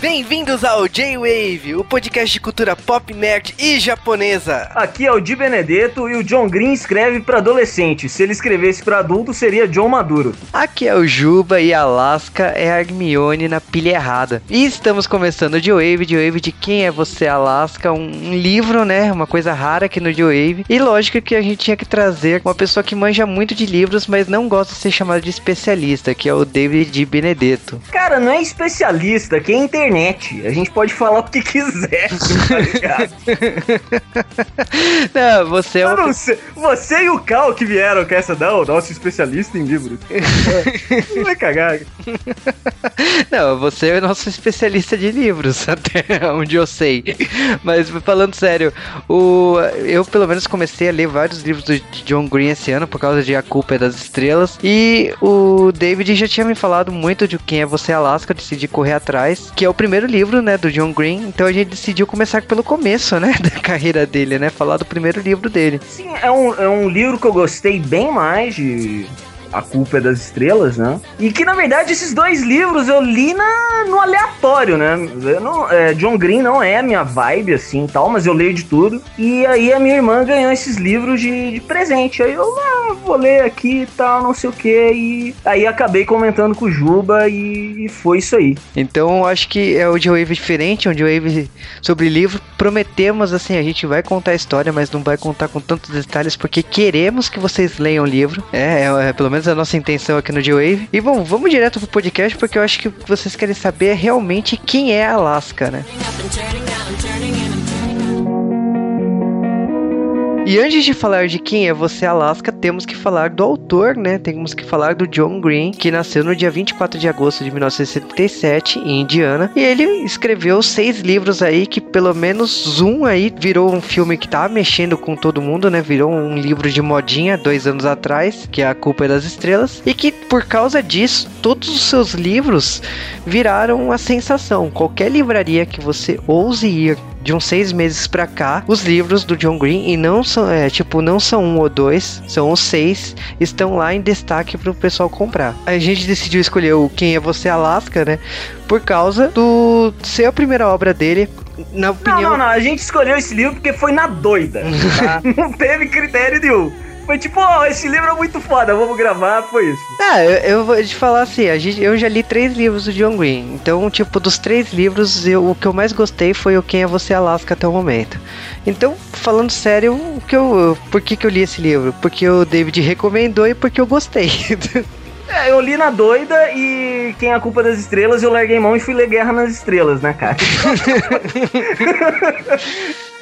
Bem-vindos ao J-Wave, o podcast de cultura pop, nerd e japonesa. Aqui é o Di Benedetto e o John Green escreve para adolescente. Se ele escrevesse para adulto, seria John Maduro. Aqui é o Juba e Alaska é a Hermione na pilha errada. E estamos começando o J-Wave, J-Wave de Quem é Você, Alaska, um, um livro, né? Uma coisa rara aqui no J-Wave. E lógico que a gente tinha que trazer uma pessoa que manja muito de livros, mas não gosta de ser chamada de especialista, que é o David Di Benedetto. Cara, não é especialista, que é internet. A gente pode falar o que quiser, tá ligado? não, você é uma não sei. Você e o Cal que vieram com essa, não, nosso especialista em livros. Não vai cagar. Não, você é o nosso especialista de livros, até onde eu sei. Mas falando sério, o, eu pelo menos comecei a ler vários livros do de John Green esse ano por causa de A Culpa é das Estrelas. E o David já tinha me falado muito de Quem é Você Alaska, eu decidi correr atrás, que é o primeiro livro, né, do John Green. Então a gente decidiu começar pelo começo, né, da carreira dele, né, falar do primeiro livro dele. Sim, é um, é um livro que eu gostei bem mais de. A Culpa é das Estrelas, né? E que na verdade esses dois livros eu li na, no aleatório, né? Não, é, John Green não é a minha vibe assim tal, mas eu leio de tudo. E aí a minha irmã ganhou esses livros de, de presente. Aí eu ah, vou ler aqui e tal, não sei o que. E aí acabei comentando com o Juba e, e foi isso aí. Então acho que é o J-Wave diferente, é um J-Wave sobre livro. Prometemos, assim, a gente vai contar a história, mas não vai contar com tantos detalhes, porque queremos que vocês leiam o livro. É, é, é pelo menos a nossa intenção aqui no J-Wave. E bom, vamos direto pro podcast, porque eu acho que vocês querem saber é realmente quem é a Alaska, né? E antes de falar de quem é você, Alaska, temos que falar do autor, né? Temos que falar do John Green, que nasceu no dia 24 de agosto de 1977 em Indiana. E ele escreveu seis livros aí, que pelo menos um aí virou um filme que tá mexendo com todo mundo, né? Virou um livro de modinha dois anos atrás, que é A Culpa é das Estrelas. E que por causa disso, todos os seus livros viraram uma sensação. Qualquer livraria que você ouse ir de uns seis meses pra cá, os livros do John Green, e não são, é, tipo, não são um ou dois, são os seis, estão lá em destaque pro pessoal comprar. A gente decidiu escolher o Quem é Você Alaska, né? Por causa do ser a primeira obra dele. Na opinião. Não, não, não. A gente escolheu esse livro porque foi na doida. Tá? não teve critério nenhum. Foi tipo, ó, oh, esse livro é muito foda, vamos gravar, foi isso. Ah, eu, eu vou te falar assim, a gente, eu já li três livros do John Green. Então, tipo, dos três livros, eu, o que eu mais gostei foi o Quem é Você Alaska até o momento. Então, falando sério, o que eu, por que, que eu li esse livro? Porque o David recomendou e porque eu gostei. É, eu li na doida e quem é a culpa das estrelas, eu larguei mão e fui ler Guerra nas Estrelas, né, cara?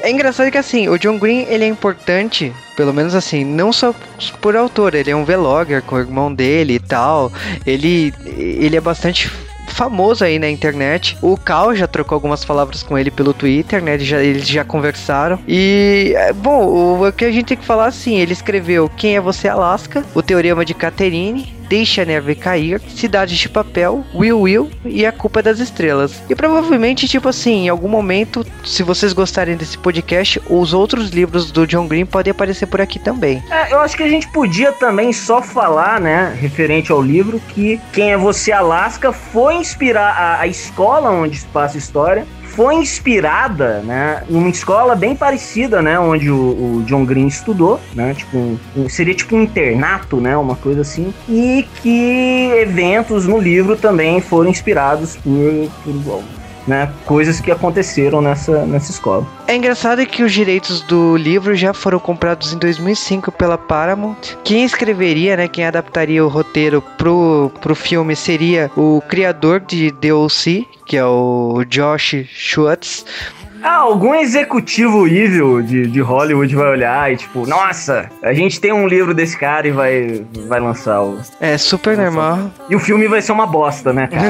É engraçado que assim, o John Green ele é importante, pelo menos assim, não só por autor, ele é um vlogger com o irmão dele e tal. Ele, ele é bastante famoso aí na internet. O Cal já trocou algumas palavras com ele pelo Twitter, né? Eles já, eles já conversaram. E, bom, o, o que a gente tem que falar assim: ele escreveu Quem é Você, Alaska? O Teorema de Catherine. Deixa a Neve Cair, Cidades de Papel, Will Will e A Culpa das Estrelas. E provavelmente, tipo assim, em algum momento, se vocês gostarem desse podcast, os outros livros do John Green podem aparecer por aqui também. É, eu acho que a gente podia também só falar, né, referente ao livro, que Quem é Você Alaska foi inspirar a, a escola onde se passa a história foi inspirada, né, numa escola bem parecida, né, onde o, o John Green estudou, né, tipo, um, seria tipo um internato, né, uma coisa assim, e que eventos no livro também foram inspirados por, por né, coisas que aconteceram nessa, nessa escola. É engraçado que os direitos do livro já foram comprados em 2005 pela Paramount. Quem escreveria, né, quem adaptaria o roteiro pro, pro filme seria o criador de The O.C., que é o Josh Schwartz. Ah, algum executivo evil de, de Hollywood vai olhar e tipo, nossa, a gente tem um livro desse cara e vai, vai lançar o. É super normal. E o filme vai ser uma bosta, né, cara?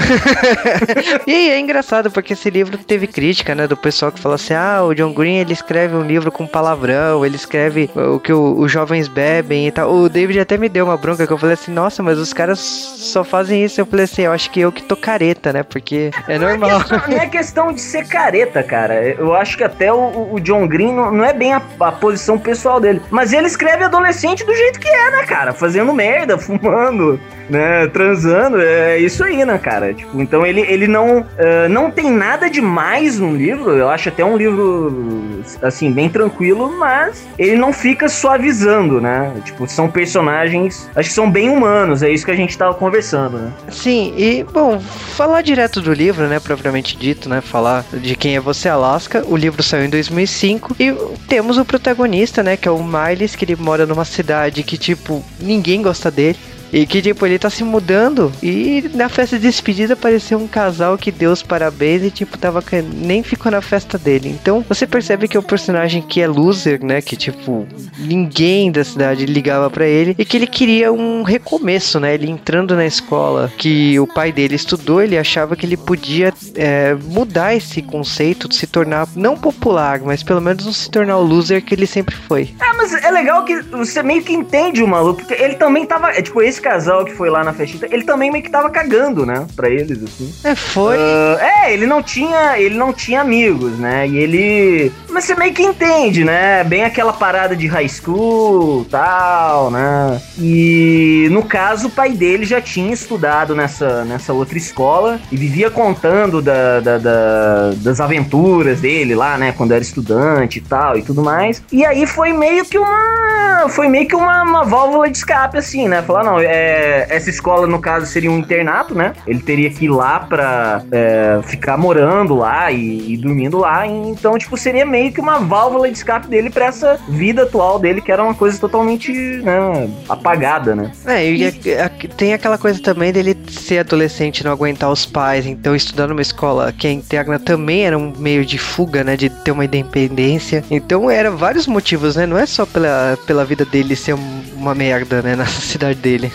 e é engraçado porque esse livro teve crítica, né, do pessoal que fala assim: ah, o John Green ele escreve um livro com palavrão, ele escreve o que o, os jovens bebem e tal. O David até me deu uma bronca que eu falei assim: nossa, mas os caras só fazem isso. Eu falei assim: eu acho que eu que tô careta, né, porque é normal. Não é questão, não é questão de ser careta, cara eu acho que até o, o John Green não, não é bem a, a, posição pessoal dele. Mas ele escreve adolescente do jeito que é, né, cara? Fazendo merda, fumando. né, transando, é isso aí, né, cara? Tipo, então ele, ele não, uh, não tem nada demais no livro, eu acho até um livro, assim, bem tranquilo, mas ele não fica suavizando, né? Tipo, são personagens, acho que são bem humanos, é isso que a gente tava conversando, né? Sim, e, bom, falar direto do livro, né, propriamente dito, né, falar de quem é você, Alaska, o livro saiu em 2005 e temos o protagonista, né, que é o Miles, que ele mora numa cidade que, tipo, ninguém gosta dele. E que, tipo, ele tá se mudando e na festa de despedida apareceu um casal que deu os parabéns e, tipo, tava nem ficou na festa dele. Então, você percebe que é um personagem que é loser, né? Que, tipo, ninguém da cidade ligava para ele e que ele queria um recomeço, né? Ele entrando na escola que o pai dele estudou, ele achava que ele podia é, mudar esse conceito, de se tornar não popular, mas pelo menos não se tornar o loser que ele sempre foi. É, mas é legal que você meio que entende o maluco, porque ele também tava, é, tipo, esse esse casal que foi lá na festita, ele também meio que tava cagando, né? Pra eles, assim. É, foi. Uh, é, ele não tinha. Ele não tinha amigos, né? E ele. Mas você meio que entende, né? Bem aquela parada de high school tal, né? E no caso, o pai dele já tinha estudado nessa, nessa outra escola e vivia contando da, da, da, das aventuras dele lá, né? Quando era estudante e tal e tudo mais. E aí foi meio que uma. Foi meio que uma, uma válvula de escape, assim, né? Falar, não, é, essa escola, no caso, seria um internato, né? Ele teria que ir lá pra é, ficar morando lá e, e, dormindo lá. Então, tipo, seria meio que uma válvula de escape dele pra essa vida atual dele, que era uma coisa totalmente né, apagada, né? É, e, e... tem aquela coisa também dele ser adolescente não aguentar os pais, então estudando numa escola que é interna também era um meio de fuga, né? De ter uma independência. Então, eram vários motivos, né? Não é só pela, pela vida dele ser uma merda, né? Na cidade dele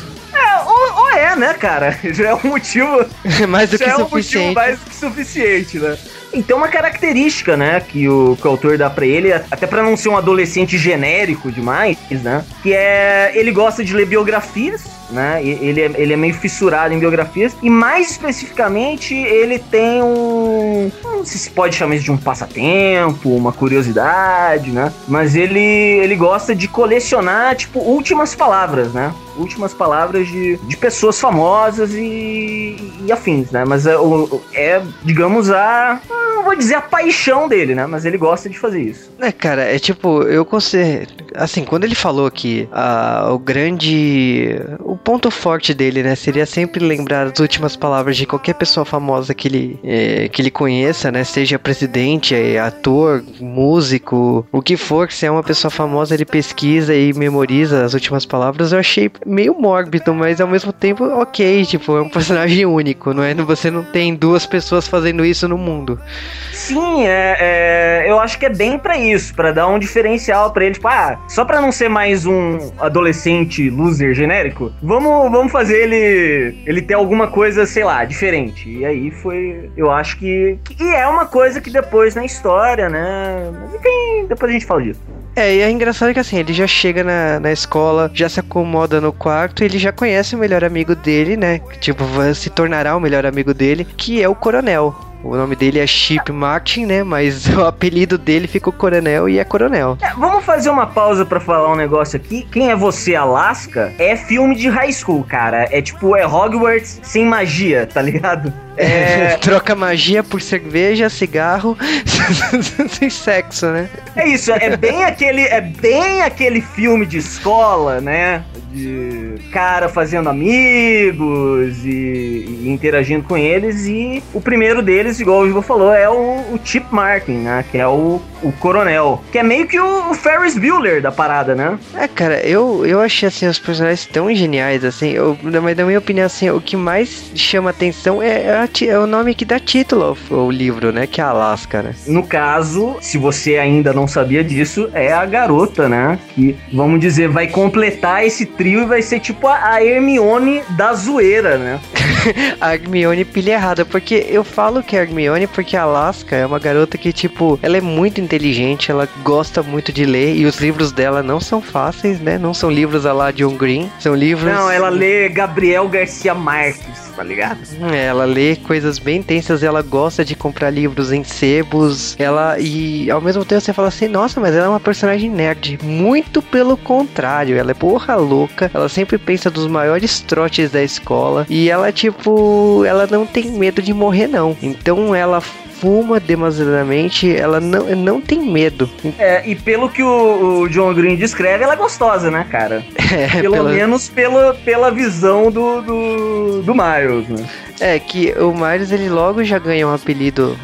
é, né, cara? Já é um motivo. mais do que já suficiente. É um motivo mais do que suficiente, né? Então, uma característica, né, que o, que o autor dá pra ele, até para não ser um adolescente genérico demais, né, que é ele gosta de ler biografias, né, ele é, ele é meio fissurado em biografias, e mais especificamente, ele tem um. Não sei se pode chamar isso de um passatempo, uma curiosidade, né, mas ele, ele gosta de colecionar, tipo, últimas palavras, né, últimas palavras de, de pessoas famosas e, e afins, né, mas é, é digamos, a não vou dizer a paixão dele, né? Mas ele gosta de fazer isso. É, cara, é tipo, eu considero. Assim, quando ele falou que ah, o grande. O ponto forte dele, né? Seria sempre lembrar as últimas palavras de qualquer pessoa famosa que ele, é, que ele conheça, né? Seja presidente, é, ator, músico, o que for, se é uma pessoa famosa, ele pesquisa e memoriza as últimas palavras. Eu achei meio mórbido, mas ao mesmo tempo, ok, tipo, é um personagem único, não é? Você não tem duas pessoas fazendo isso no mundo. Sim, é, é, eu acho que é bem para isso, para dar um diferencial para ele. Tipo, ah, só pra não ser mais um adolescente loser genérico, vamos, vamos fazer ele, ele ter alguma coisa, sei lá, diferente. E aí foi, eu acho que. E é uma coisa que depois na história, né? Mas enfim, depois a gente fala disso. É, e é engraçado que assim, ele já chega na, na escola, já se acomoda no quarto, ele já conhece o melhor amigo dele, né? Tipo, se tornará o melhor amigo dele, que é o coronel. O nome dele é Chip Martin, né? Mas o apelido dele ficou Coronel e é Coronel. É, vamos fazer uma pausa para falar um negócio aqui. Quem é você, Alaska? É filme de high school, cara. É tipo, é Hogwarts sem magia, tá ligado? É... Troca magia por cerveja, cigarro, sem sexo, né? É isso, é bem aquele, é bem aquele filme de escola, né? De cara fazendo amigos e, e interagindo com eles. E o primeiro deles, igual o Ivo falou, é o, o Chip Martin, né? Que é o, o coronel. Que é meio que o, o Ferris Bueller da parada, né? É, cara, eu, eu achei assim os personagens tão geniais, assim. Eu, mas na minha opinião, assim, o que mais chama atenção é, é é o nome que dá título ao, ao, livro, né? Que é Alaska, né? No caso, se você ainda não sabia disso, é a garota, né? Que, vamos dizer, vai completar esse trio e vai ser tipo a, a Hermione da zoeira, né? a Hermione pilha errada, porque eu falo que é Hermione porque a Alaska é uma garota que, tipo, ela é muito inteligente, ela gosta muito de ler e os livros dela não são fáceis, né? Não são livros a lá John Green, são livros... Não, ela lê Gabriel Garcia Marques. Tá ligado? É, ela lê coisas bem intensas, ela gosta de comprar livros em sebos, ela e ao mesmo tempo você fala assim, nossa, mas ela é uma personagem nerd. Muito pelo contrário, ela é porra louca, ela sempre pensa dos maiores trotes da escola e ela tipo, ela não tem medo de morrer não. Então ela fuma demasiadamente, ela não, não tem medo. É, e pelo que o, o John Green descreve, ela é gostosa, né, cara? É, pelo pela... menos pela, pela visão do, do, do Miles, né? É, que o Miles ele logo já ganha um apelido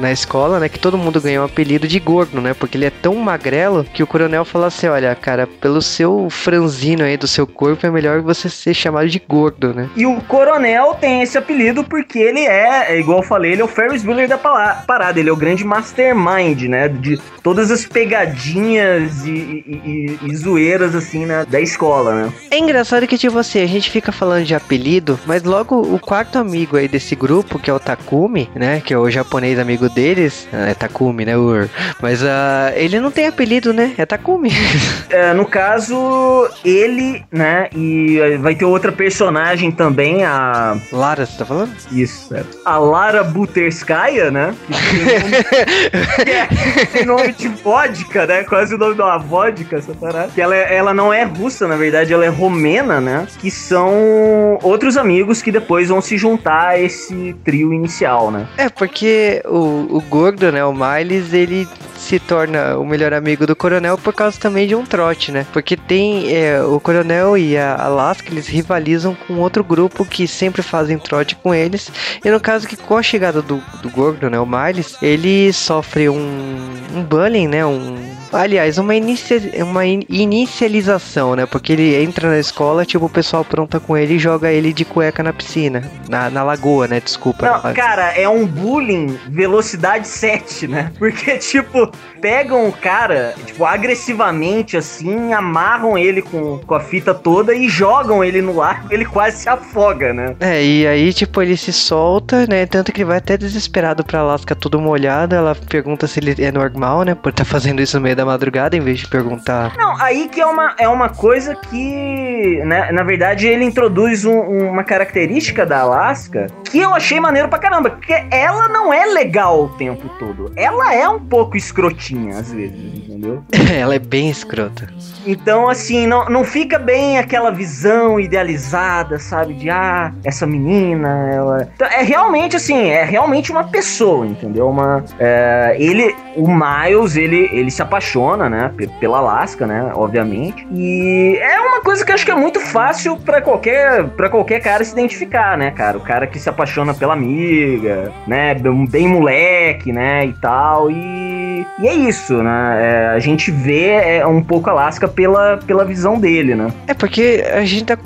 na escola, né? Que todo mundo ganha um apelido de gordo, né? Porque ele é tão magrelo que o coronel fala assim: olha, cara, pelo seu franzino aí do seu corpo é melhor você ser chamado de gordo, né? E o coronel tem esse apelido porque ele é, é igual eu falei, ele é o Ferris Bueller da parada, ele é o grande mastermind, né? De todas as pegadinhas e, e, e, e zoeiras, assim, né? Da escola, né? É engraçado que, tipo assim, a gente fica falando de apelido, mas logo o quarto amigo aí desse grupo, que é o Takumi, né? Que é o japonês amigo deles. É Takumi, né? Ur. Mas uh, ele não tem apelido, né? É Takumi. É, no caso, ele, né? E vai ter outra personagem também, a. Lara, você tá falando? Isso, é. A Lara Buterskaya, né? Que é, tem nome de vodka, né? Quase o nome de uma vodka, essa parada. Que ela, é, ela não é russa, na verdade, ela é romena, né? Que são outros amigos que depois vão se juntar a esse trio inicial, né? É, porque o, o gordo, né? O Miles, ele se torna o melhor amigo do coronel por causa também de um trote, né? Porque tem é, o coronel e a Alaska, eles rivalizam com outro grupo que sempre fazem trote com eles. E no caso que com a chegada do, do gordo, né? O Miles, ele sofre um, um bullying, né? Um Aliás, uma, inicia, uma in, inicialização, né? Porque ele entra na escola, tipo, o pessoal pronta com ele e joga ele de cueca na piscina. Na, na lagoa, né? Desculpa. Não, cara, é um bullying velocidade 7, né? Porque, tipo, pegam o cara, tipo, agressivamente, assim, amarram ele com, com a fita toda e jogam ele no lago, ele quase se afoga, né? É, e aí, tipo, ele se solta, né? Tanto que ele vai até desesperado pra Alaska tudo molhado. Ela pergunta se ele é normal, né? Por estar tá fazendo isso no meio da madrugada em vez de perguntar. Não, aí que é uma, é uma coisa que, né, na verdade, ele introduz um, uma característica da Alaska que eu achei maneiro pra caramba. Porque ela não é legal o tempo todo. Ela é um pouco escrotinha, às vezes, entendeu? ela é bem escrota. Então, assim, não, não fica bem aquela visão idealizada, sabe? De, ah, essa menina, ela. Então, é realmente, assim, é realmente uma pessoa, entendeu? Uma. É, ele, o Miles, ele, ele se apaixona apaixona, né, pela Alaska, né, obviamente. E é uma coisa que acho que é muito fácil para qualquer para qualquer cara se identificar, né, cara? O cara que se apaixona pela amiga, né, bem moleque, né, e tal. E, e é isso, né? É, a gente vê é, um pouco Alaska pela, pela visão dele, né? É porque a gente tá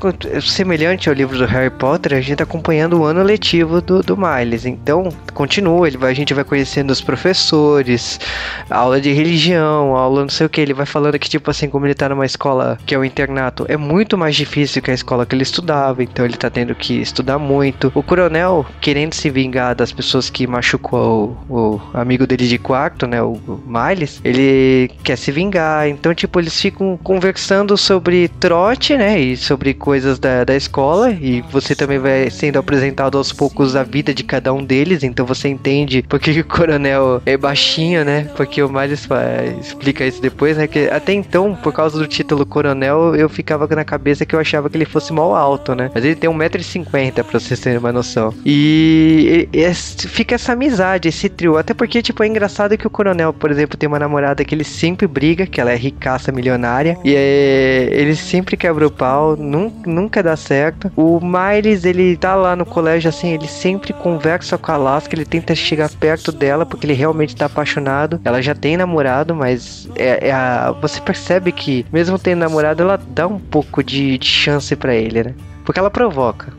semelhante ao livro do Harry Potter, a gente tá acompanhando o ano letivo do, do Miles. Então, continua, ele vai, a gente vai conhecendo os professores, aula de religião, aula, não sei o que. Ele vai falando que, tipo assim, como ele tá numa escola que é o internato, é muito mais difícil que a escola que ele estudava, então ele tá tendo que estudar muito. O coronel, querendo se vingar das pessoas que machucou o, o amigo dele de quarto, né, o, o Miles, ele quer se vingar. Então, tipo, eles ficam conversando sobre trote, né, e sobre coisas da, da escola, e você também vai sendo apresentado aos poucos a vida de cada um deles, então você entende porque o coronel é baixinho, né, porque o Miles faz explica isso depois, né? Que até então, por causa do título coronel, eu ficava na cabeça que eu achava que ele fosse mal alto, né? Mas ele tem 1,50m, pra vocês terem uma noção. E, e, e, fica essa amizade, esse trio. Até porque, tipo, é engraçado que o coronel, por exemplo, tem uma namorada que ele sempre briga, que ela é ricaça milionária. E é, ele sempre quebra o pau, nunca, nunca dá certo. O Miles, ele tá lá no colégio, assim, ele sempre conversa com a Alaska, ele tenta chegar perto dela, porque ele realmente tá apaixonado. Ela já tem namorado, mas é, é a, você percebe que, mesmo tendo namorado, ela dá um pouco de, de chance para ele, né? Porque ela provoca.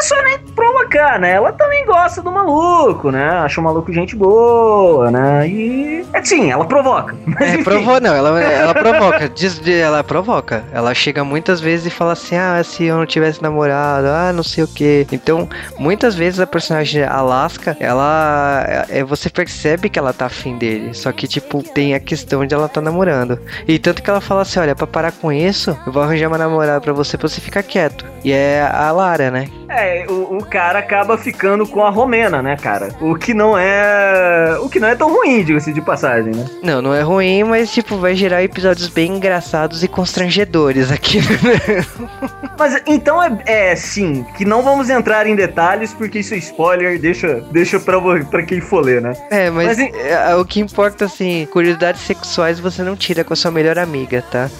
É só nem provocar, né? Ela também gosta do maluco, né? Acha o maluco gente boa, né? E. É sim, ela provoca. É, provou, não, ela, ela provoca. Diz, ela provoca. Ela chega muitas vezes e fala assim: ah, se eu não tivesse namorado, ah, não sei o que. Então, muitas vezes a personagem Alaska, ela. É, você percebe que ela tá afim dele. Só que, tipo, tem a questão de ela tá namorando. E tanto que ela fala assim: olha, pra parar com isso, eu vou arranjar uma namorada pra você pra você ficar quieto. E é a Lara, né? É, o, o cara acaba ficando com a Romena, né, cara? O que não é. O que não é tão ruim, diga-se de passagem, né? Não, não é ruim, mas tipo, vai gerar episódios bem engraçados e constrangedores aqui. Mas então é, é sim, que não vamos entrar em detalhes, porque isso é spoiler, deixa, deixa pra, pra quem for ler, né? É, mas, Mas em- é, o que importa, assim, curiosidades sexuais você não tira com a sua melhor amiga, tá?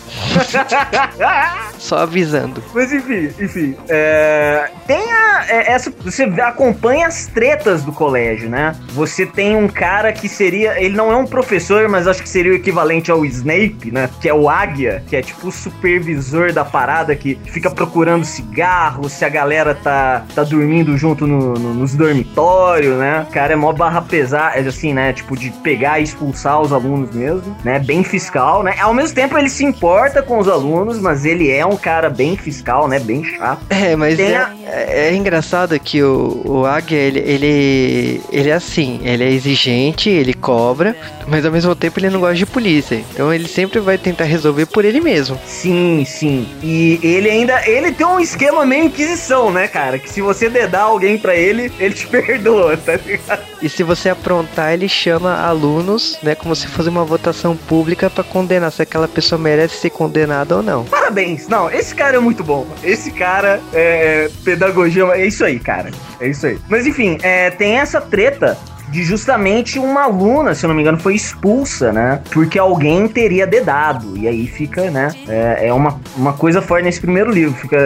Só avisando. Mas enfim, enfim. É, tem a, é, essa. Você acompanha as tretas do colégio, né? Você tem um cara que seria. Ele não é um professor, mas acho que seria o equivalente ao Snape, né? Que é o Águia, que é tipo o supervisor da parada que fica procurando cigarro, se a galera tá, tá dormindo junto no- no- nos dormitórios, né? O cara é mó barra pesada, assim, né? Tipo, de pegar e expulsar os alunos mesmo, né? Bem fiscal, né? Ao mesmo tempo ele se importa com os alunos, mas ele é um cara bem fiscal, né? Bem chato. É, mas é, a- é- é engraçado que o, o Águia, ele, ele, ele é assim, ele é exigente, ele cobra, mas ao mesmo tempo ele não gosta de polícia. Então ele sempre vai tentar resolver por ele mesmo. Sim, sim. E ele ainda. Ele tem um esquema meio inquisição, né, cara? Que se você dedar alguém pra ele, ele te perdoa, tá ligado? E se você aprontar, ele chama alunos, né, como se fosse uma votação pública pra condenar se aquela pessoa merece ser condenada ou não. Parabéns. Não, esse cara é muito bom. Esse cara é pedagogia. É isso aí, cara. É isso aí. Mas enfim, é, tem essa treta. De justamente uma aluna, se eu não me engano, foi expulsa, né? Porque alguém teria dedado. E aí fica, né? É, é uma, uma coisa forte nesse primeiro livro. Fica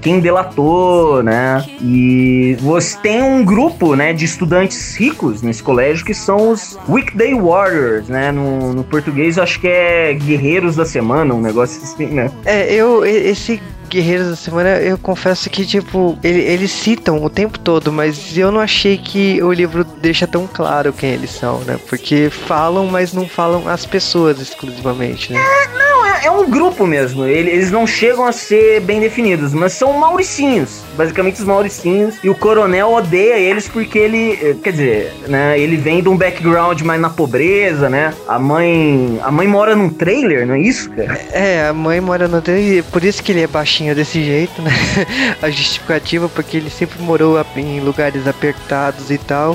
quem delatou, né? E você tem um grupo, né, de estudantes ricos nesse colégio que são os Weekday Warriors, né? No, no português eu acho que é Guerreiros da Semana, um negócio assim, né? É, eu, esse Guerreiros da Semana, eu confesso que, tipo, ele- eles citam o tempo todo, mas eu não achei que o livro deixa tão claro quem eles são, né? Porque falam, mas não falam as pessoas exclusivamente, né? Não, é, é um grupo mesmo. Ele- Eles não chegam a ser bem definidos, mas são mauricinhos. Basicamente os mauricinhos. E o coronel odeia eles porque ele. eh, Quer dizer, né? Ele vem de um background mais na pobreza, né? A mãe. A mãe mora num trailer, não é isso, cara? É, a mãe mora no e por isso que ele é baixinho desse jeito, né? A justificativa, porque ele sempre morou em lugares apertados e tal.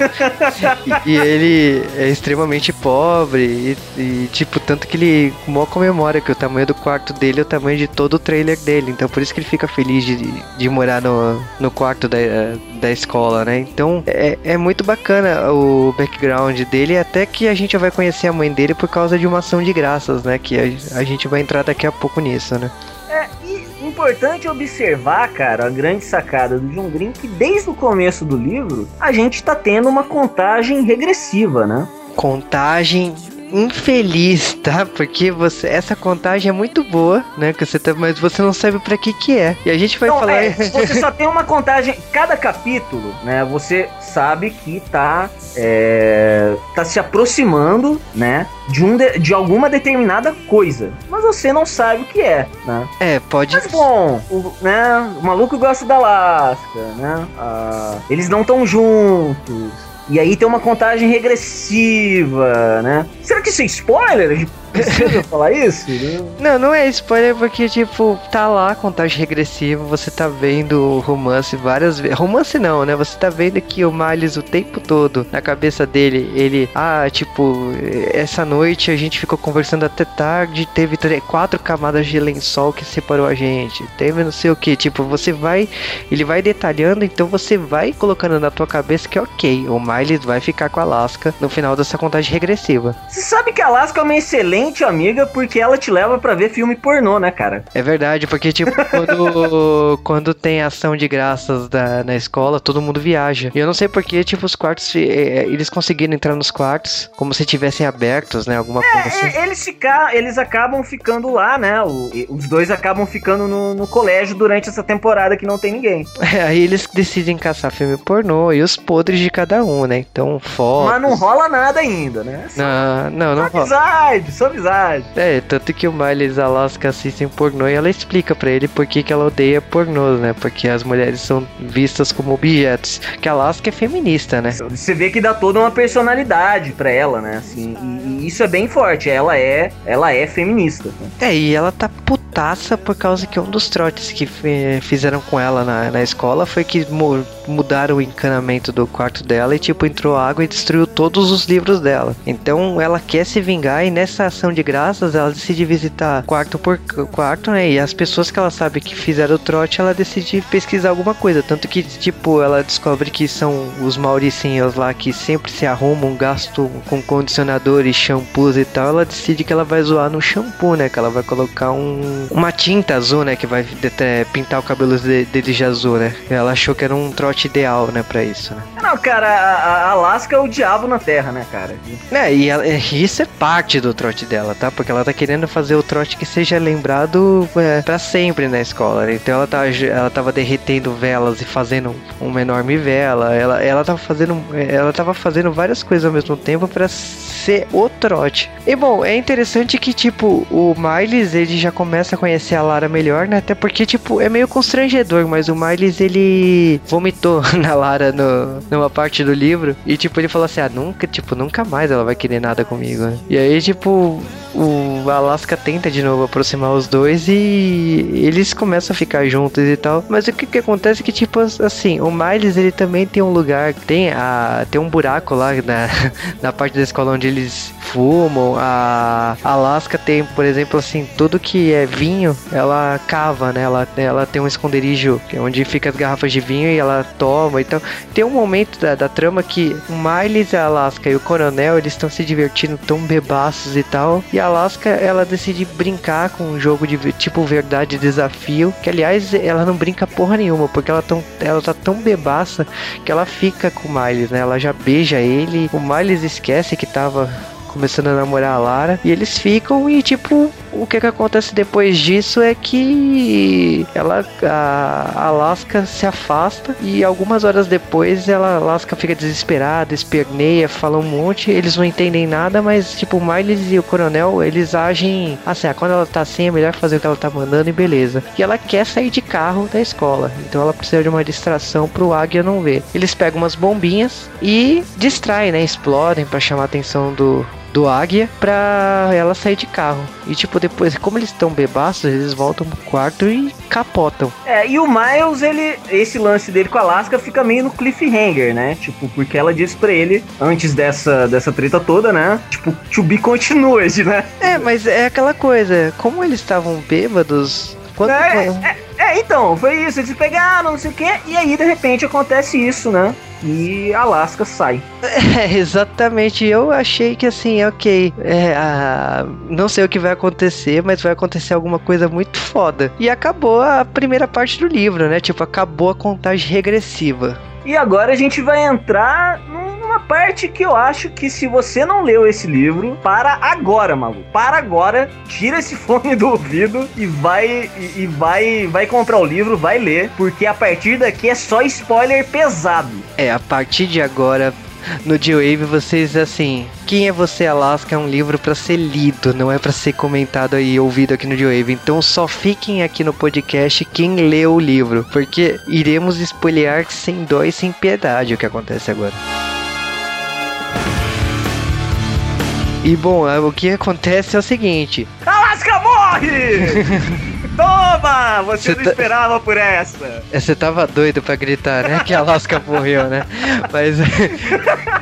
e, e ele é extremamente pobre. E, e, tipo, tanto que ele mó comemora que o tamanho do quarto dele é o tamanho de todo o trailer dele. Então por isso que ele fica feliz de, de morar no, no quarto da, da escola, né? Então é, é muito bacana o background dele, até que a gente vai conhecer a mãe dele por causa de uma ação de graças, né? Que a, a gente vai entrar daqui a pouco nisso, né? É, e importante observar, cara, a grande sacada do John Green, que desde o começo do livro, a gente tá tendo uma contagem regressiva, né? Contagem infeliz, tá? Porque você, essa contagem é muito boa, né? Que você tá, mas você não sabe pra que que é. E a gente vai Então, falar. é, você só tem uma contagem. Cada capítulo, né? Você sabe que tá, é, tá se aproximando, né? De, um de, de alguma determinada coisa. Mas você não sabe o que é, né? É, pode. Mas bom, o, né? O maluco gosta da Alaska, né? Ah, eles não estão juntos. E aí tem uma contagem regressiva, né? Será que isso é spoiler? Precisa falar isso? Não, não é spoiler porque, tipo, tá lá a contagem regressiva, você tá vendo o romance várias vezes. Romance não, né? Você tá vendo que o Miles o tempo todo, na cabeça dele, ele, ah, tipo, essa noite a gente ficou conversando até tarde, teve quatro camadas de lençol que separou a gente, teve não sei o que, tipo, você vai, ele vai detalhando, então você vai colocando na tua cabeça que, ok, o Miles vai ficar com a Alaska no final dessa contagem regressiva. Você sabe que a Alaska é uma excelente amiga porque ela te leva pra ver filme pornô, né, cara? É verdade, porque, tipo, quando, quando tem ação de graças da, na escola, todo mundo viaja. E eu não sei porque, tipo, os quartos, eh, eles conseguiram entrar nos quartos como se tivessem abertos, né? Alguma coisa assim. É, eles, fica, eles acabam ficando lá, né? O- os dois acabam ficando no, no colégio durante essa temporada que não tem ninguém. É, aí eles decidem caçar filme pornô e os podres de cada um, né? Então, fotos... Mas não rola nada ainda, né? Só, Não, não, não só rola. amizade, só amizade. É, tanto que o Miles e a Alaska assistem pornô e ela explica pra ele por que, que ela odeia pornô, né? Porque as mulheres são vistas como objetos. Que a Alaska é feminista, né? Você vê que dá toda uma personalidade pra ela, né? Assim, e, e isso é bem forte. Ela é, ela é feminista. É, e ela tá putaça por causa que um dos trotes que fizeram com ela na, na escola foi que mudaram o encanamento do quarto dela e, tipo, entrou água e destruiu todos os livros dela. Então ela quer se vingar e nessa ação de graças ela decide visitar quarto por quarto, né? E as pessoas que ela sabe que fizeram o trote, ela decide pesquisar alguma coisa. Tanto que, tipo, ela descobre que são os mauricinhos lá que sempre se arrumam, gastam com condicionadores, shampoos e tal. Ela decide que ela vai zoar no shampoo, né? Que ela vai colocar um, uma tinta azul, né? Que vai é, pintar o cabelo dele de azul, né? Ela achou que era um trote ideal, né? Pra isso, né? Não, cara, a, a Alaska é o diabo na Terra, né, cara? É, e ela, isso é parte do trote dela, tá? Porque ela tá querendo fazer o trote que seja lembrado é, para sempre na escola. Né? Então ela, tá, ela tava derretendo velas e fazendo uma enorme vela. Ela, ela tava fazendo. Ela tava fazendo várias coisas ao mesmo tempo para ser o trote. E bom, é interessante que, tipo, o Miles ele já começa a conhecer a Lara melhor, né? Até porque, tipo, é meio constrangedor, mas o Miles ele vomitou na Lara no, numa parte do livro. E, tipo, ele falou assim: ah, nunca, tipo, nunca mais ela vai querer nada comigo. Né? E aí, tipo, o Alaska tenta de novo aproximar os dois e eles começam a ficar juntos e tal. Mas o que, que acontece é que, tipo, assim, o Miles ele também tem um lugar, tem, a, tem um buraco lá na, na parte da escola onde eles fumam. A Alaska tem, por exemplo, assim, tudo que é vinho, ela cava, né? Ela, ela tem um esconderijo é onde fica as garrafas de vinho e ela toma. Então, tem um momento da, da trama que o Miles, a Alaska e o Coronel, eles estão se divertindo tão bebaços e tal. E a Alaska, ela decide brincar com um jogo de tipo verdade desafio, que aliás, ela não brinca porra nenhuma, porque ela, tão, ela tá tão bebaça que ela fica com o Miles, né? Ela já beija ele, o Miles esquece que tava começando a namorar a Lara. E eles ficam e, tipo, o que, que acontece depois disso é que ela, a Alaska se afasta e algumas horas depois ela, a Alaska fica desesperada, esperneia, fala um monte, eles não entendem nada, mas tipo, o Miles e o Coronel, eles agem assim, ah, quando ela tá assim é melhor fazer o que ela tá mandando e beleza. E ela quer sair de carro da escola, então ela precisa de uma distração pro Águia não ver. Eles pegam umas bombinhas e distraem, né, explodem para chamar a atenção do, do Águia pra ela sair de carro. E tipo, depois, como eles estão bebaços, eles voltam pro quarto e capotam. É, e o Miles, ele. Esse lance dele com a Alaska fica meio no cliffhanger, né? Tipo, porque ela disse pra ele, antes dessa, dessa treta toda, né? Tipo, to be continued, né? É, mas é aquela coisa, como eles estavam bêbados. Quanto é, é, é, então, foi isso. Eles pegaram, não sei o quê, e aí de repente acontece isso, né? e Alaska sai. É, exatamente. Eu achei que assim, ok, é, não sei o que vai acontecer, mas vai acontecer alguma coisa muito foda. E acabou a primeira parte do livro, né? Tipo, acabou a contagem regressiva. E agora a gente vai entrar numa parte que eu acho que se você não leu esse livro, para agora, maluco. Para agora, tira esse fone do ouvido e vai e, e vai vai comprar o livro, vai ler, porque a partir daqui é só spoiler pesado. É, a partir de agora no G-Wave vocês assim, Quem é você Alaska é um livro para ser lido, não é para ser comentado e ouvido aqui no G-Wave. Então só fiquem aqui no podcast quem leu o livro, porque iremos spoilear sem dó e sem piedade o que acontece agora. E bom, é, o que acontece é o seguinte: Alaska morre! Toma! Você, não tá... esperava por essa! É, você tava doido pra gritar, né? Que a Alaska morreu, né? Mas.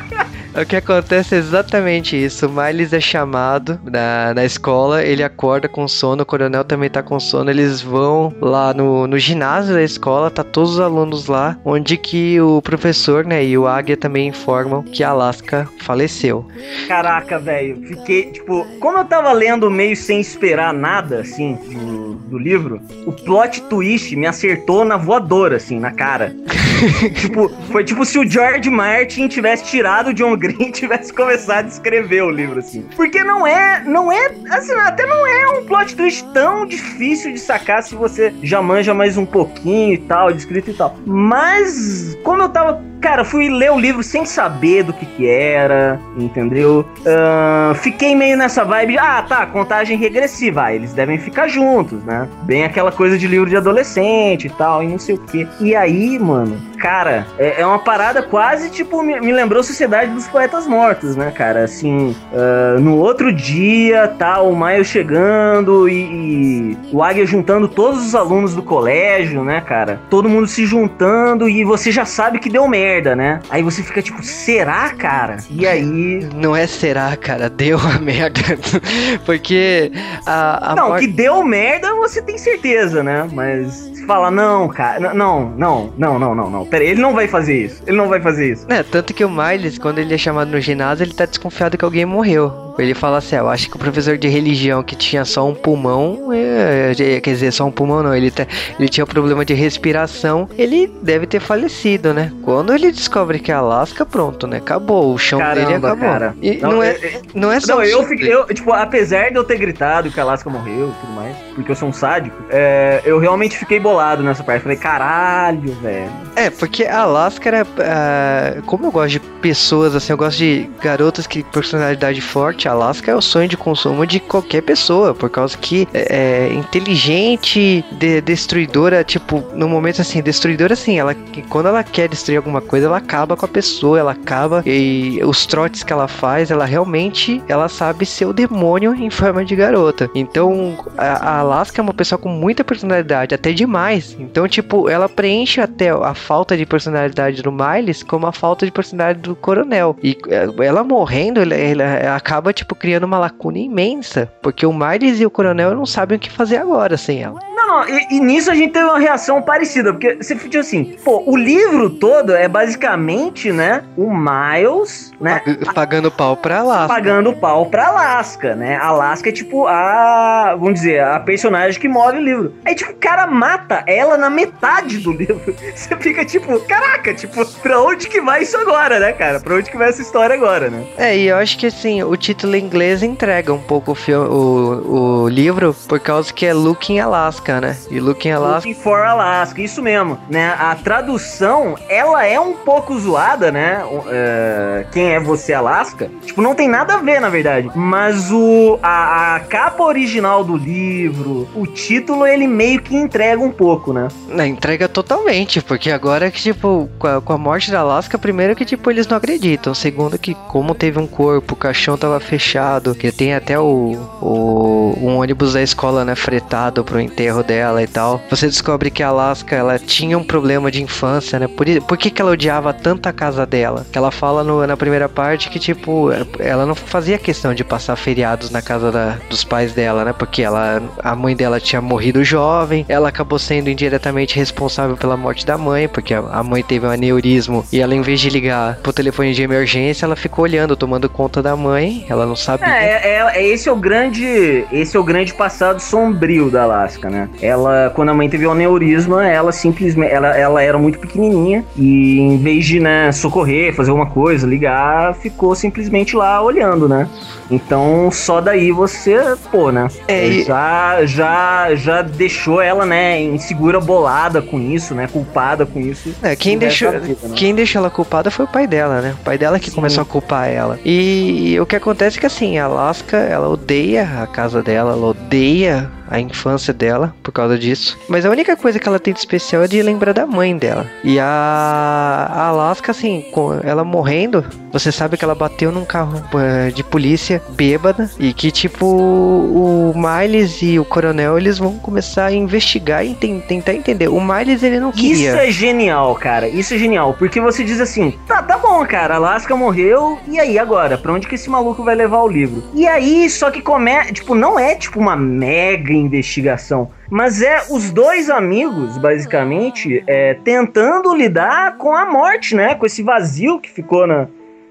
O que acontece é exatamente isso. O Miles é chamado na, na escola, ele acorda com sono, o coronel também tá com sono. Eles vão lá no, no ginásio da escola, tá todos os alunos lá, onde que o professor, né, e o Águia também informam que a Alaska faleceu. Caraca, velho, fiquei, tipo, como eu tava lendo meio sem esperar nada, assim, do, do livro, o plot twist me acertou na voadora, assim, na cara. tipo, foi tipo se o George Martin tivesse tirado o John Green tivesse começado a escrever o livro, assim. Porque não é, não é, assim, até não é um plot twist tão difícil de sacar se você já manja mais um pouquinho e tal, de escrito e tal. Mas, como eu tava cara, fui ler o livro sem saber do que que era, entendeu? Uh, fiquei meio nessa vibe, ah, tá, contagem regressiva, ah, eles devem ficar juntos, né? Bem aquela coisa de livro de adolescente e tal, e não sei o que. E aí, mano, cara, é, é uma parada quase tipo, me, me, lembrou Sociedade dos Poetas Mortos, né, cara? Assim, uh, no outro dia, tá, o Maio chegando e, e, o Águia juntando todos os alunos do colégio, né, cara? Todo mundo se juntando e você já sabe que deu merda, né? Aí você fica tipo, será, cara? E aí. Não é será, cara, deu a merda. Porque a. a não, que deu merda você tem certeza, né? Mas fala, não, cara, não, não, não, não, não, não. Pera, ele não vai fazer isso. Ele não vai fazer isso. É, tanto que o Miles, quando ele é chamado no ginásio, ele tá desconfiado que alguém morreu. Ele fala assim: ah, Eu acho que o professor de religião que tinha só um pulmão, é, é, quer dizer, só um pulmão não, ele, tá, ele tinha problema de respiração, ele deve ter falecido, né? Quando ele descobre que é Alasca, pronto, né? Acabou, o chão Caramba, dele acabou. Cara. E não, não, é, é, não é só. Não, eu fiquei, eu, tipo, apesar de eu ter gritado que a Alasca morreu e tudo mais, porque eu sou um sádico, é, eu realmente fiquei bolado nessa parte. Falei, caralho, velho. É, porque a Alaska era. Uh, como eu gosto de pessoas, assim, eu gosto de garotas que personalidade forte, a Alaska é o sonho de consumo de qualquer pessoa, por causa que é, é inteligente, de, destruidora, tipo, no momento assim, destruidora assim, ela quando ela quer destruir alguma coisa, ela acaba com a pessoa, ela acaba e os trotes que ela faz, ela realmente, ela sabe ser o demônio em forma de garota. Então, a, a Alaska é uma pessoa com muita personalidade, até demais. Então, tipo, ela preenche até a falta de personalidade do Miles como a falta de personalidade do Coronel. E é, ela morrendo, ela, ela acaba, tipo, criando uma lacuna imensa. Porque o Miles e o Coronel não sabem o que fazer agora sem ela. Não, e, e, nisso a gente teve uma reação parecida, porque você fica assim, pô, o livro todo é basicamente, né, o Miles, né? Pagando pau pra Alaska. Pagando pau pra Alaska, né? Alaska é tipo a, vamos dizer, a personagem que move o livro. Aí, tipo, o cara mata ela na metade do livro. Você fica tipo, caraca, tipo, pra onde que vai isso agora, né, cara? Pra onde que vai essa história agora, né? É, e eu acho que assim, o título em inglês entrega um pouco o, filme, o, o livro, por causa que é Looking Alaska Alaska, né? E Looking Alaska. Looking for Alaska, isso mesmo, né? A tradução, ela é um pouco zoada, né? Uh, quem é você, Alaska? Tipo, não tem nada a ver, na verdade. Mas o a, a, capa original do livro, o título, ele meio que entrega um pouco, né? Não, entrega totalmente, porque agora que, tipo, com a, com a morte da Alaska, primeiro que, tipo, eles não acreditam. Segundo que, como teve um corpo, o caixão tava fechado, que tem até o, o um ônibus da escola, né, fretado pro enterro dela e tal. Você descobre que a Alaska, ela tinha um problema de infância, né? Por, por que, que ela odiava tanto a casa dela? Que ela fala no, na primeira parte que, tipo, ela não fazia questão de passar feriados na casa da, dos pais dela, né? Porque ela, a mãe dela tinha morrido jovem, ela acabou sendo indiretamente responsável pela morte da mãe, porque a, a mãe teve um aneurismo e ela, em vez de ligar pro telefone de emergência, ela ficou olhando, tomando conta da mãe, ela não sabia. É, é, é, esse é o grande, esse é o grande passado sombrio da Alaska, né? Ela, quando a mãe teve o aneurisma, ela simplesmente, ela, ela era muito pequenininha e em vez de, né, socorrer, fazer alguma coisa, ligar, ficou simplesmente lá olhando, né? Então, só daí você, pô, né? É, já, já, já deixou ela, né, insegura, bolada com isso, né? Culpada com isso. É, quem deixou, vida, né? quem deixou ela culpada foi o pai dela, né? O pai dela que Sim. começou a culpar ela. E, e o que acontece é que, assim, a Alaska, ela odeia a casa dela, ela odeia a infância dela por causa disso. Mas a única coisa que ela tem de especial é de lembrar da mãe dela. E a, a Alaska, assim, ela morrendo, você sabe que ela bateu num carro uh, de polícia bêbada e que, tipo, o Miles e o coronel eles vão começar a investigar e tentar entender. O Miles ele não queria. Isso é genial, cara. Isso é genial. Porque você diz assim: tá, tá bom, cara, Alaska morreu, e aí agora? Pra onde que esse maluco vai levar o livro? E aí, só que começa. Tipo, não é tipo uma mega investigação. Mas é os dois amigos, basicamente, é, tentando lidar com a morte, né? Com esse vazio que ficou na,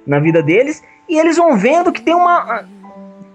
na vida deles. E eles vão vendo que tem uma.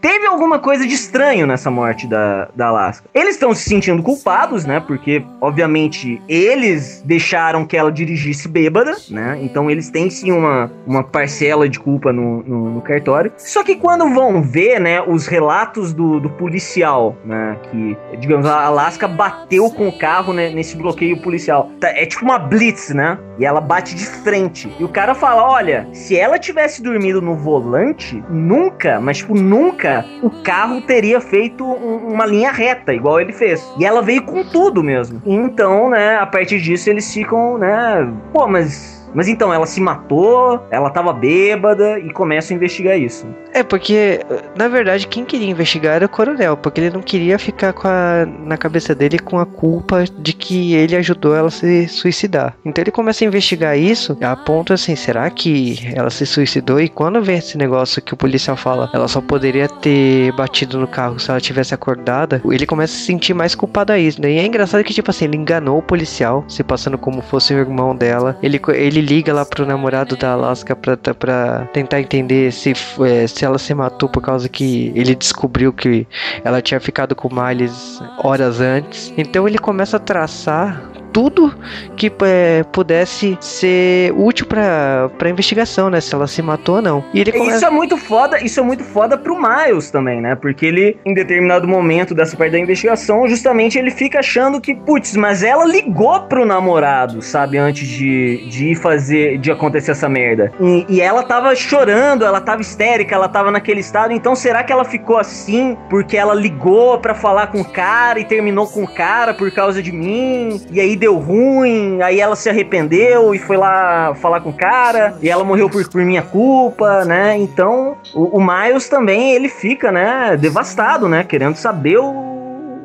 Teve alguma coisa de estranho nessa morte da, da Alaska. Eles estão se sentindo culpados, né? Porque, obviamente, eles deixaram que ela dirigisse bêbada, né? Então eles têm sim uma, uma parcela de culpa no, no, no cartório. Só que quando vão ver, né, os relatos do, do policial, né? Que, digamos, a Alaska bateu com o carro né, nesse bloqueio policial. Tá, é tipo uma blitz, né? E ela bate de frente. E o cara fala: olha, se ela tivesse dormido no volante, nunca, mas tipo, nunca o carro teria feito um, uma linha reta, igual ele fez. E ela veio com tudo mesmo. Então, né, a partir disso eles ficam, né, pô, mas mas então, ela se matou, ela tava bêbada e começa a investigar isso. É, porque, na verdade, quem queria investigar era o coronel, porque ele não queria ficar com a, na cabeça dele com a culpa de que ele ajudou ela a se suicidar. Então ele começa a investigar isso, a ponto assim, será que ela se suicidou? E quando vem esse negócio que o policial fala, ela só poderia ter batido no carro se ela tivesse acordada, ele começa a se sentir mais culpado a isso, né? E é engraçado que, tipo assim, ele enganou o policial, se passando como fosse o irmão dela. Ele, ele liga lá pro namorado da Alaska pra, pra tentar entender se, é, se ela se matou por causa que ele descobriu que ela tinha ficado com Miles horas antes. Então ele começa a traçar tudo que é, pudesse ser útil pra, pra investigação, né? Se ela se matou ou não. E ele começa... Isso é muito foda, isso é muito foda pro Miles também, né? Porque ele, em determinado momento dessa parte da investigação, justamente ele fica achando que, putz, mas ela ligou pro namorado, sabe? Antes de, de ir fazer, de acontecer essa merda. E, e ela tava chorando, ela tava histérica, ela tava naquele estado. Então será que ela ficou assim porque ela ligou para falar com o cara e terminou com o cara por causa de mim? E aí deu ruim, aí ela se arrependeu e foi lá falar com o cara, e ela morreu por, por minha culpa, né? Então, o, o Miles também, ele fica, né, devastado, né? Querendo saber o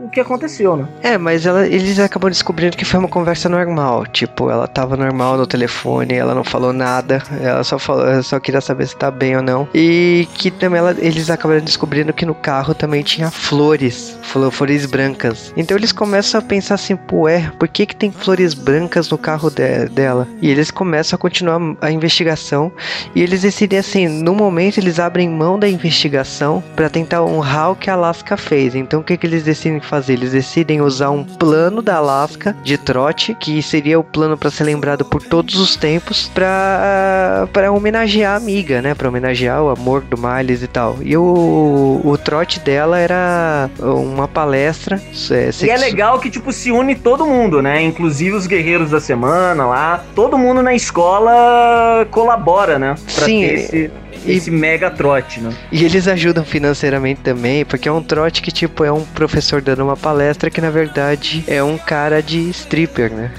o que aconteceu, né? É, mas ela, eles acabam descobrindo que foi uma conversa normal. Tipo, ela tava normal no telefone, ela não falou nada, ela só, falou, só queria saber se tá bem ou não. E que também ela, eles acabaram descobrindo que no carro também tinha flores, flores brancas. Então eles começam a pensar assim, pô, é, por que que tem flores brancas no carro de, dela? E eles começam a continuar a investigação e eles decidem assim, no momento eles abrem mão da investigação para tentar honrar o que a Alaska fez. Então o que que eles decidem fazer? Fazer? Eles decidem usar um plano da Alaska de trote, que seria o plano para ser lembrado por todos os tempos, para para homenagear a amiga, né? Para homenagear o amor do Miles e tal. E o, o trote dela era uma palestra. É, e é legal que, tipo, se une todo mundo, né? Inclusive os guerreiros da semana lá. Todo mundo na escola colabora, né? Pra Sim. Ter esse esse mega trote, né? E eles ajudam financeiramente também, porque é um trote que, tipo, é um professor dando uma palestra que, na verdade, é um cara de stripper, né?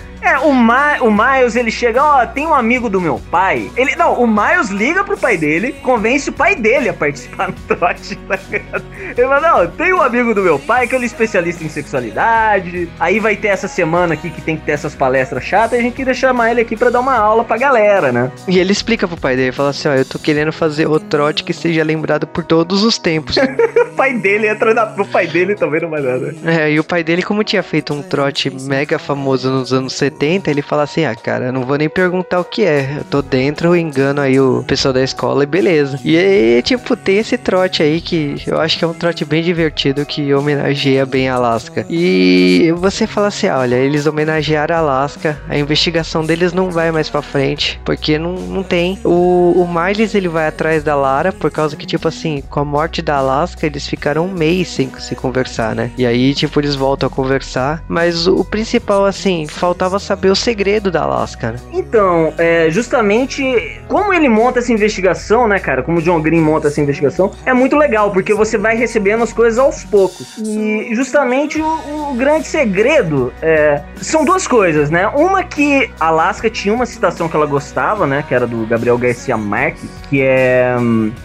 O, Ma o Miles, ele chega, ó, oh, tem um amigo do meu pai. Ele, não, o Miles liga pro pai dele, convence o pai dele a participar do trote, tá ligado? Ele fala, não, tem um amigo do meu pai que ele é especialista em sexualidade. Aí vai ter essa semana aqui que tem que ter essas palestras chatas e a gente queria chamar ele aqui pra dar uma aula pra galera, né? E ele explica pro pai dele, fala assim, ó, eu tô querendo fazer o trote que seja lembrado por todos os tempos. o pai dele entra na... O pai dele também não vai nada. É, e o pai dele, como tinha feito um trote mega famoso nos anos 70, 70, ele fala assim: ah, cara, eu não vou nem perguntar o que é. Eu tô dentro, engano aí o pessoal da escola e beleza. E aí, tipo, tem esse trote aí que eu acho que é um trote bem divertido que homenageia bem Alaska. E você fala assim: ah, olha, eles homenagearam Alaska, a investigação deles não vai mais pra frente, porque não, não tem. O, o Miles ele vai atrás da Lara por causa que, tipo assim, com a morte da Alaska, eles ficaram um mês sem se conversar, né? E aí, tipo, eles voltam a conversar. Mas o principal, assim, faltava saber o segredo da Alaska, né? Então, é, justamente como ele monta essa investigação, né, cara? Como o John Green monta essa investigação, é muito legal, porque você vai recebendo as coisas aos poucos. E justamente o, o grande segredo é, são duas coisas, né? Uma que Alaska tinha uma citação que ela gostava, né? Que era do Gabriel Garcia Marques, que é.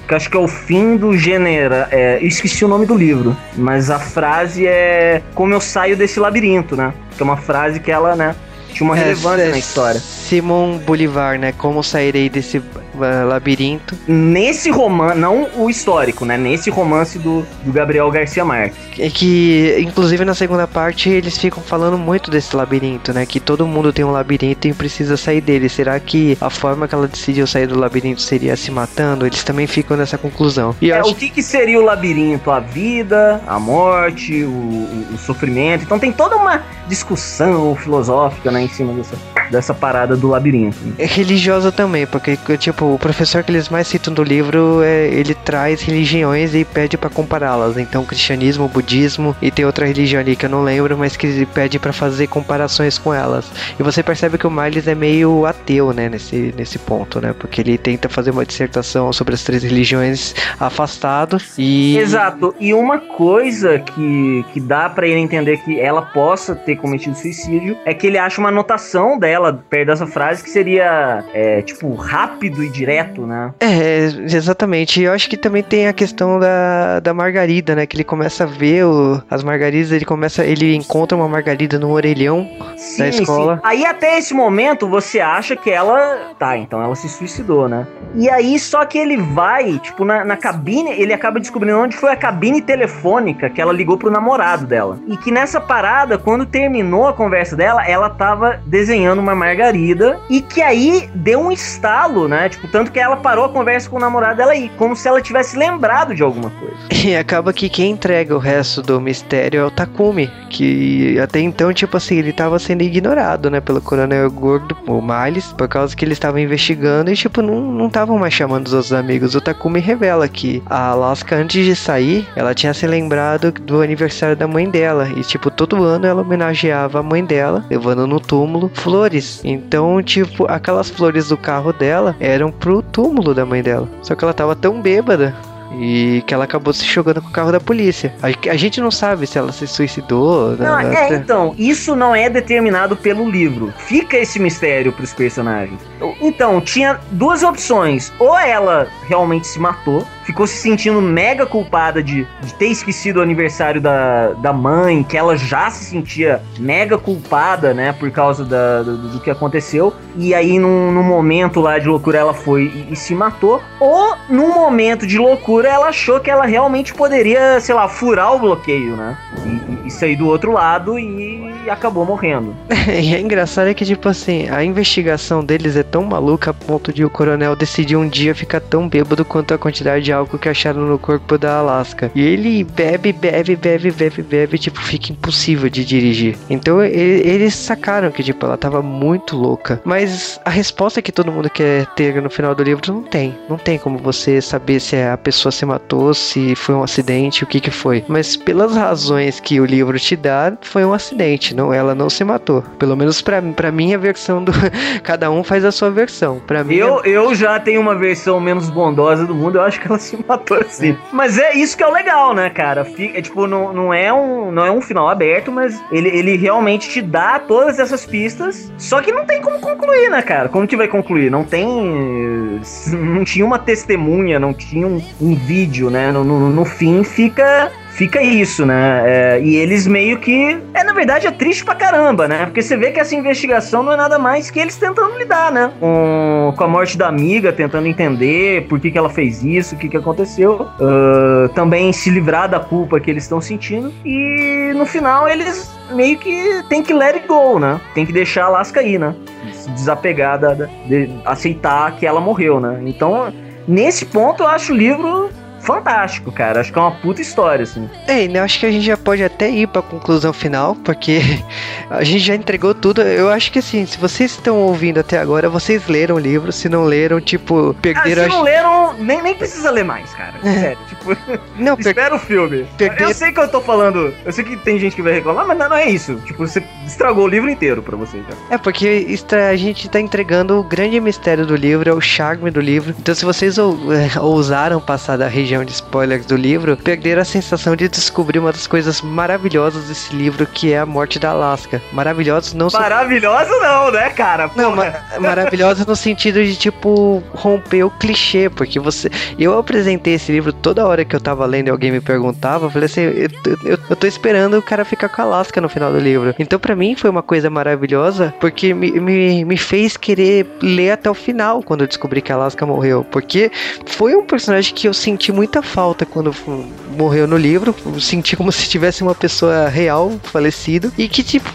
que acho que é o fim do gênero. É, esqueci o nome do livro, mas a frase é como eu saio desse labirinto, né? Que é uma frase que ela, né? Tinha uma é, relevância é, na história. Simon Bolivar, né? Como sairei desse uh, labirinto. Nesse romance, não o histórico, né? Nesse romance do, do Gabriel Garcia Marques. É que, inclusive na segunda parte, eles ficam falando muito desse labirinto, né? Que todo mundo tem um labirinto e precisa sair dele. Será que a forma que ela decidiu sair do labirinto seria se matando? Eles também ficam nessa conclusão. E é, acho... o que, que seria o labirinto? A vida, a morte, o, o, o sofrimento. Então tem toda uma discussão filosófica, né, em cima dessa, dessa parada do labirinto. É religiosa também, porque, tipo, o professor que eles mais citam do livro, é, ele traz religiões e pede para compará-las. Então, cristianismo, budismo e tem outra religião ali que eu não lembro, mas que ele pede para fazer comparações com elas. E você percebe que o Miles é meio ateu, né, nesse, nesse ponto, né, porque ele tenta fazer uma dissertação sobre as três religiões afastado e... Exato, e uma coisa que, que dá para ele entender que ela possa ter cometido suicídio é que ele acha uma anotação dela perto dessa frase que seria, é, tipo, rápido e direto, né? É, exatamente. Eu acho que também tem a questão da, da margarida, né? Que ele começa a ver o, as margaridas, ele começa, ele encontra uma margarida no orelhão sim, da escola. Sim. Aí até esse momento você acha que ela, tá, então ela se suicidou, né? E aí só que ele vai, tipo, na, na cabine, ele acaba descobrindo onde foi a cabine telefônica que ela ligou pro namorado dela. E que nessa parada, quando terminou a conversa dela, ela tava desenhando uma margarida e que aí deu um estalo, né? Tipo, tanto que ela parou a conversa com o namorado dela aí, como se ela tivesse lembrado de alguma coisa. E acaba que quem entrega o resto do mistério é o Takumi, que até então, tipo assim, ele tava sendo ignorado, né, pelo coronel gordo, o Miles, por causa que eles estavam investigando e, tipo, não estavam mais chamando os outros amigos. O Takumi revela que a Alaska, antes de sair, ela tinha se lembrado do aniversário da mãe dela e, tipo, todo ano ela homenageava a mãe dela, levando no túmulo flores. Então, tipo, aquelas flores do carro dela eram pro túmulo da mãe dela. Só que ela tava tão bêbada e que ela acabou se jogando com o carro da polícia. A, a gente não sabe se ela se suicidou. Né? Não, é, então, isso não é determinado pelo livro. Fica esse mistério pros personagens. Então, tinha duas opções. Ou ela realmente se matou, ficou se sentindo mega culpada de, de ter esquecido o aniversário da, da mãe, que ela já se sentia mega culpada, né, por causa da, do, do que aconteceu. E aí, num, num, momento lá de loucura, ela foi e, e, se matou. Ou, num momento de loucura, ela achou que ela realmente poderia, sei lá, furar o bloqueio, né? E, e sair do outro lado e acabou morrendo. e é engraçado é que, tipo assim, a investigação deles é tão maluca a ponto de o coronel decidir um dia ficar tão bêbado quanto a quantidade de álcool que acharam no corpo da Alaska. E ele bebe, bebe, bebe, bebe, bebe, tipo, fica impossível de dirigir. Então ele, eles sacaram que, tipo, ela tava muito louca. Mas a resposta que todo mundo quer ter no final do livro não tem. Não tem como você saber se a pessoa se matou, se foi um acidente, o que que foi. Mas pelas razões que o livro te dá, foi um acidente. Não, ela não se matou. Pelo menos pra, pra minha versão do. Cada um faz a sua versão. Pra mim. Eu, eu já tenho uma versão menos bondosa do mundo, eu acho que ela se matou assim. É. Mas é isso que é o legal, né, cara? Fica, é, tipo, não, não, é um, não é um final aberto, mas ele, ele realmente te dá todas essas pistas. Só que não tem como concluir, né, cara? Como que vai concluir? Não tem. Não tinha uma testemunha, não tinha um, um vídeo, né? No, no, no fim fica fica isso, né? É, e eles meio que. É, na verdade, é triste pra caramba, né? Porque você vê que essa investigação não é nada mais que eles tentando lidar, né? Com, a morte da amiga, tentando entender por que, que ela fez isso, o que, que aconteceu. Uh, também se livrar da culpa que eles estão sentindo. E no final eles meio que tem que let it go, né? Tem que deixar a Alaska aí, né? Desapegar da, de aceitar que ela morreu, né? Então, nesse ponto, eu acho o livro fantástico, cara. Acho que é uma puta história, assim. É, né? Acho que a gente já pode até ir pra conclusão final, porque a gente já entregou tudo. Eu acho que assim, se vocês estão ouvindo até agora, vocês leram o livro. Se não leram, tipo, perderam. Ah, se não leram, nem, nem precisa ler mais, cara. É. Sério, tipo. Não, per... espera o filme. Perder... Eu sei que eu tô falando. Eu sei que tem gente que vai reclamar, mas não é isso. Tipo, você estragou o livro inteiro pra você já. É, porque a gente tá entregando o grande mistério do livro, é o charme do livro. Então, se vocês ousaram passar da região legião de spoilers do livro, perder a sensação de descobrir uma das coisas maravilhosas desse livro, que é a morte da Alaska. Maravilhosos não Maravilhoso não, né, cara? Não, ma maravilhosa no sentido de, tipo, romper o clichê, porque você. Eu apresentei esse livro toda hora que eu tava lendo e alguém me perguntava, eu falei assim, eu, eu, eu tô esperando o cara ficar com a Alaska no final do livro. Então, para mim, foi uma coisa maravilhosa, porque me, me, me fez querer ler até o final quando eu descobri que a Alaska morreu. Porque foi um personagem que eu senti muita falta quando morreu no livro. Senti como se tivesse uma pessoa real falecido. E que, tipo,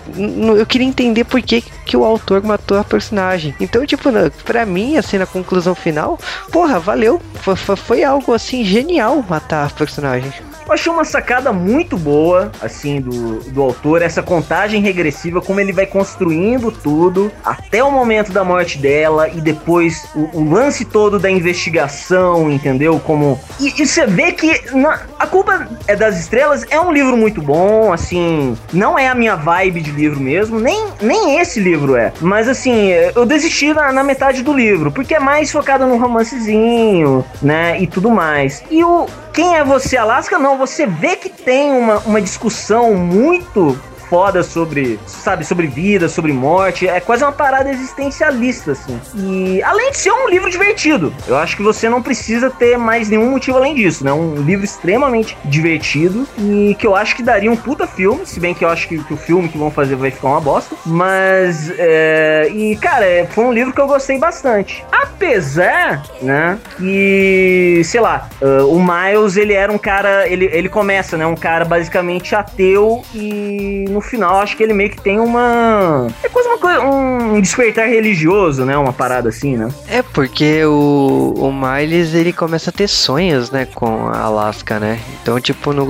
eu queria entender por que, que o autor matou a personagem. Então, tipo, pra mim, assim, na conclusão final, porra, valeu. Foi, foi algo assim genial matar a personagem. Eu achei uma sacada muito boa, assim, do, do autor, essa contagem regressiva, como ele vai construindo tudo até o momento da morte dela e depois o, o lance todo da investigação, entendeu? Como. E, você vê que na, A Culpa é das Estrelas é um livro muito bom, assim, não é a minha vibe de livro mesmo, nem, nem esse livro é. Mas assim, eu desisti na, na metade do livro, porque é mais focado no romancezinho, né? E tudo mais. E o, quem é você, Alaska? Não, você vê que tem uma, uma discussão muito foda sobre, sabe, sobre vida, sobre morte. É quase uma parada existencialista, assim. E além de ser um livro divertido, eu acho que você não precisa ter mais nenhum motivo além disso, né? Um livro extremamente divertido e que eu acho que daria um puta filme, se bem que eu acho que, que o filme que vão fazer vai ficar uma bosta. Mas, é, e cara, é, foi um livro que eu gostei bastante. Apesar, né, que, sei lá, uh, o Miles, ele era um cara, ele, ele começa, né, um cara basicamente ateu e no no final acho que ele meio que tem uma. É quase uma coisa. Um despertar religioso, né? Uma parada assim, né? É, porque o, o Miles ele começa a ter sonhos, né? Com a Alaska, né? Então, tipo, no,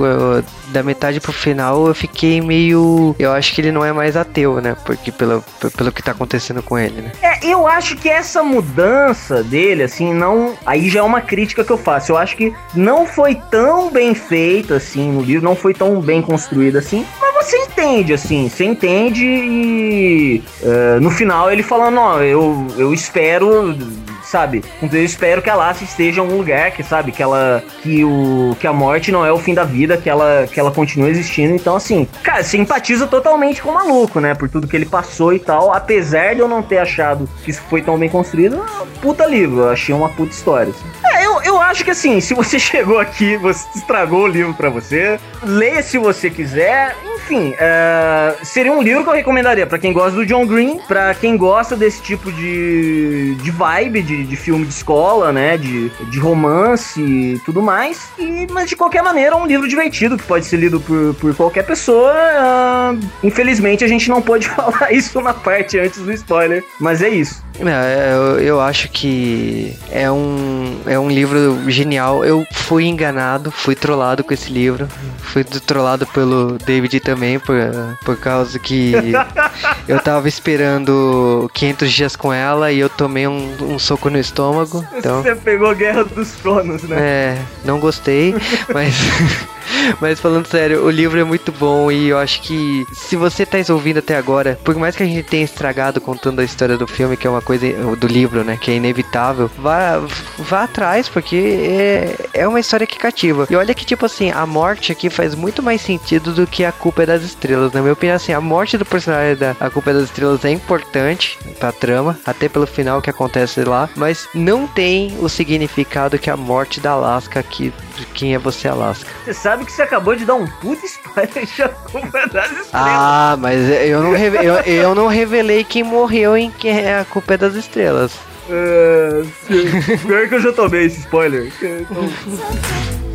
da metade pro final eu fiquei meio. Eu acho que ele não é mais ateu, né? Porque pelo, pelo que tá acontecendo com ele, né? É, eu acho que essa mudança dele, assim, não. Aí já é uma crítica que eu faço. Eu acho que não foi tão bem feita, assim, no livro, não foi tão bem construída assim. Mas você entende, assim, você entende e. Uh, no final ele falando, ó, eu, eu espero sabe? Então eu espero que a Lassie esteja em um lugar que, sabe, que ela. que o. que a morte não é o fim da vida, que ela, que ela continua existindo. Então, assim, cara, você empatiza totalmente com o maluco, né? Por tudo que ele passou e tal. Apesar de eu não ter achado que isso foi tão bem construído, é puta livro. Eu achei uma puta história. Assim. É, eu, eu acho que assim, se você chegou aqui, você estragou o livro para você, leia se você quiser. Enfim, é, seria um livro que eu recomendaria para quem gosta do John Green, para quem gosta desse tipo de, de vibe, de, de filme de escola, né? De, de romance e tudo mais. E, mas de qualquer maneira, é um livro divertido que pode ser lido por, por qualquer pessoa. Uh, infelizmente, a gente não pode falar isso na parte antes do spoiler, mas é isso. É, eu, eu acho que é um, é um livro genial. Eu fui enganado, fui trollado com esse livro. Fui trollado pelo David também, por, por causa que eu tava esperando 500 dias com ela e eu tomei um, um soco no estômago. Então, Você pegou Guerra dos Tronos, né? É, não gostei, mas. Mas falando sério, o livro é muito bom e eu acho que se você tá ouvindo até agora, por mais que a gente tenha estragado contando a história do filme, que é uma coisa do livro, né, que é inevitável, vá, vá atrás, porque é, é uma história que cativa. E olha que, tipo assim, a morte aqui faz muito mais sentido do que a culpa é das estrelas. Na minha opinião, assim, a morte do personagem da A Culpa é das Estrelas é importante pra trama, até pelo final que acontece lá, mas não tem o significado que a morte da Alaska aqui, de quem é você, Alaska. Você sabe que você acabou de dar um puto spoiler de A Culpa das Estrelas. Ah, mas eu não, reve- eu, eu não revelei quem morreu em quem é a culpa é das estrelas. É, pior que eu já tomei esse spoiler. Então...